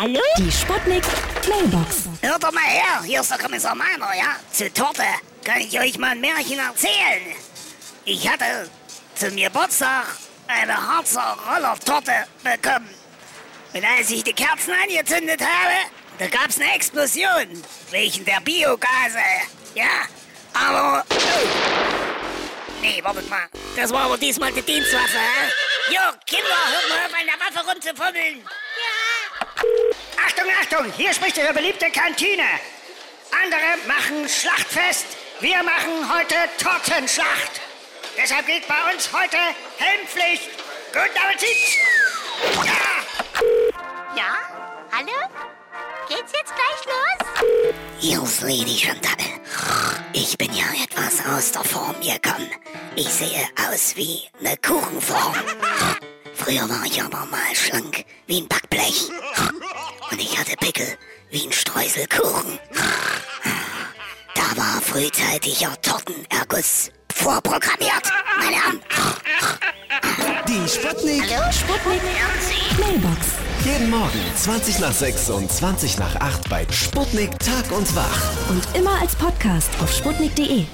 Hallo? Die Sputnik Mailbox. Hört doch mal her, hier ist der Kommissar Meiner, ja? Zur Torte kann ich euch mal ein Märchen erzählen. Ich hatte zum Geburtstag eine Harzer Rollertorte bekommen. Und als ich die Kerzen angezündet habe, da gab's eine Explosion. Wegen der Biogase. Ja, aber... Nee, wartet mal. Das war aber diesmal die Dienstwaffe, hä? Jo, Kinder, hört mal auf, an der Waffe rumzufummeln. Achtung, Achtung, hier spricht Ihre beliebte Kantine. Andere machen Schlachtfest, wir machen heute Tortenschlacht. Deshalb gilt bei uns heute Helmpflicht. Guten Appetit! Ja. Ja? Hallo? Geht's jetzt gleich los? Ist Lady Chantal. Ich bin ja etwas aus der Form gekommen. Ich sehe aus wie eine Kuchenform. Früher war ich aber mal schlank wie ein Backblech. Und ich hatte Pickel wie ein Streuselkuchen. Da war frühzeitiger Tortenerguss vorprogrammiert, meine Herren. Die Sputnik. Sputnik Mailbox. Jeden Morgen 20 nach 6 und 20 nach 8 bei Sputnik Tag und Wach. Und immer als Podcast auf sputnik.de.